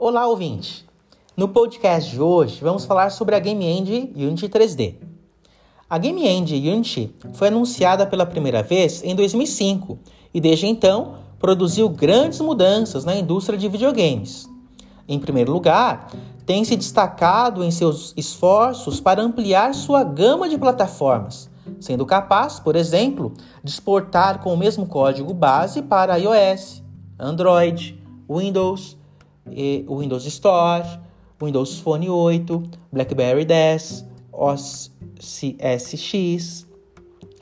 Olá, ouvinte! No podcast de hoje, vamos falar sobre a Game Engine Unity 3D. A Game Engine Unity foi anunciada pela primeira vez em 2005 e desde então produziu grandes mudanças na indústria de videogames. Em primeiro lugar, tem se destacado em seus esforços para ampliar sua gama de plataformas, sendo capaz, por exemplo, de exportar com o mesmo código base para iOS, Android, Windows, Windows Store, Windows Phone 8, BlackBerry 10, OS X,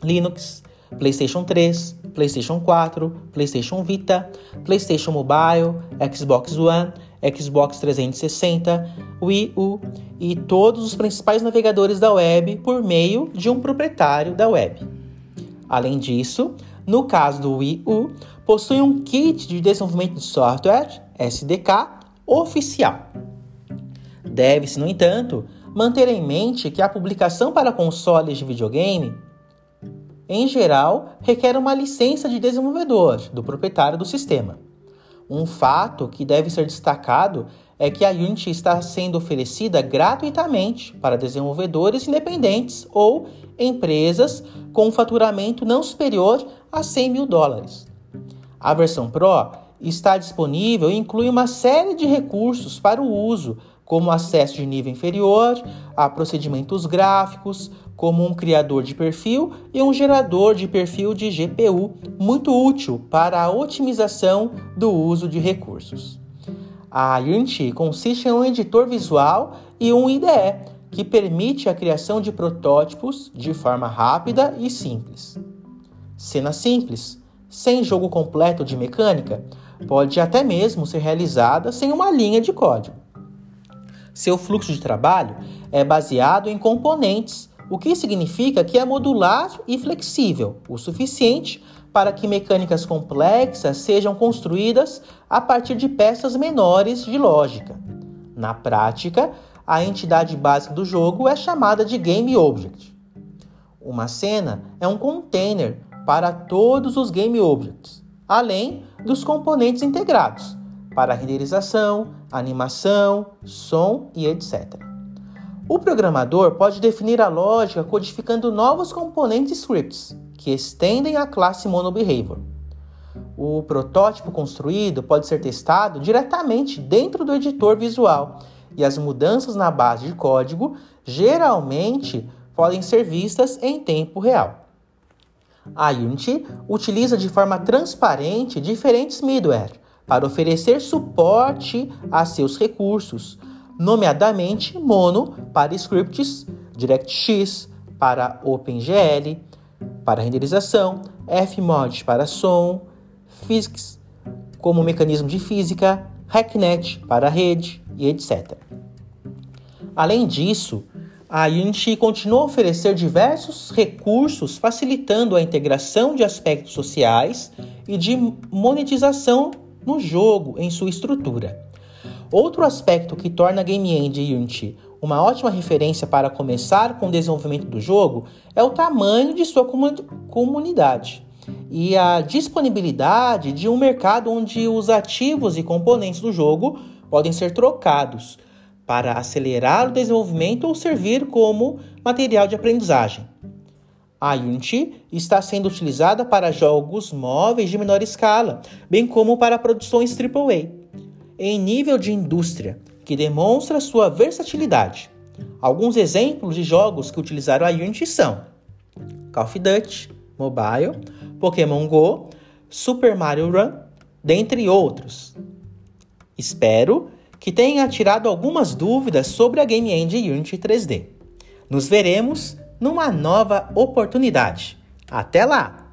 Linux, PlayStation 3, PlayStation 4, PlayStation Vita, PlayStation Mobile, Xbox One, Xbox 360, Wii U e todos os principais navegadores da web por meio de um proprietário da web. Além disso, no caso do Wii U, possui um kit de desenvolvimento de software, SDK, oficial. Deve-se, no entanto, manter em mente que a publicação para consoles de videogame, em geral, requer uma licença de desenvolvedor do proprietário do sistema. Um fato que deve ser destacado é que a Unity está sendo oferecida gratuitamente para desenvolvedores independentes ou empresas com faturamento não superior a 100 mil dólares. A versão Pro está disponível e inclui uma série de recursos para o uso, como acesso de nível inferior, a procedimentos gráficos, como um criador de perfil e um gerador de perfil de GPU, muito útil para a otimização do uso de recursos. A Unity consiste em um editor visual e um IDE, que permite a criação de protótipos de forma rápida e simples. Cena simples, sem jogo completo de mecânica, pode até mesmo ser realizada sem uma linha de código. Seu fluxo de trabalho é baseado em componentes, o que significa que é modular e flexível o suficiente para que mecânicas complexas sejam construídas a partir de peças menores de lógica. Na prática, a entidade básica do jogo é chamada de Game Object. Uma cena é um container para todos os Game Objects, além dos componentes integrados para renderização, animação, som e etc. O programador pode definir a lógica codificando novos componentes scripts que estendem a classe MonoBehavior. O protótipo construído pode ser testado diretamente dentro do editor visual e as mudanças na base de código geralmente podem ser vistas em tempo real. A Unity utiliza de forma transparente diferentes middleware para oferecer suporte a seus recursos, nomeadamente Mono para scripts, DirectX para OpenGL, para renderização, Fmod para som, Physics como mecanismo de física, Hacknet para rede e etc. Além disso, a Unity continua a oferecer diversos recursos facilitando a integração de aspectos sociais e de monetização no jogo em sua estrutura. Outro aspecto que torna a Game Engine Unity uma ótima referência para começar com o desenvolvimento do jogo é o tamanho de sua comunidade e a disponibilidade de um mercado onde os ativos e componentes do jogo podem ser trocados para acelerar o desenvolvimento ou servir como material de aprendizagem. A Unity está sendo utilizada para jogos móveis de menor escala, bem como para produções AAA, em nível de indústria, que demonstra sua versatilidade. Alguns exemplos de jogos que utilizaram a Unity são Call of Duty Mobile, Pokémon Go, Super Mario Run, dentre outros. Espero que tenha tirado algumas dúvidas sobre a Game Engine Unity 3D. Nos veremos numa nova oportunidade. Até lá!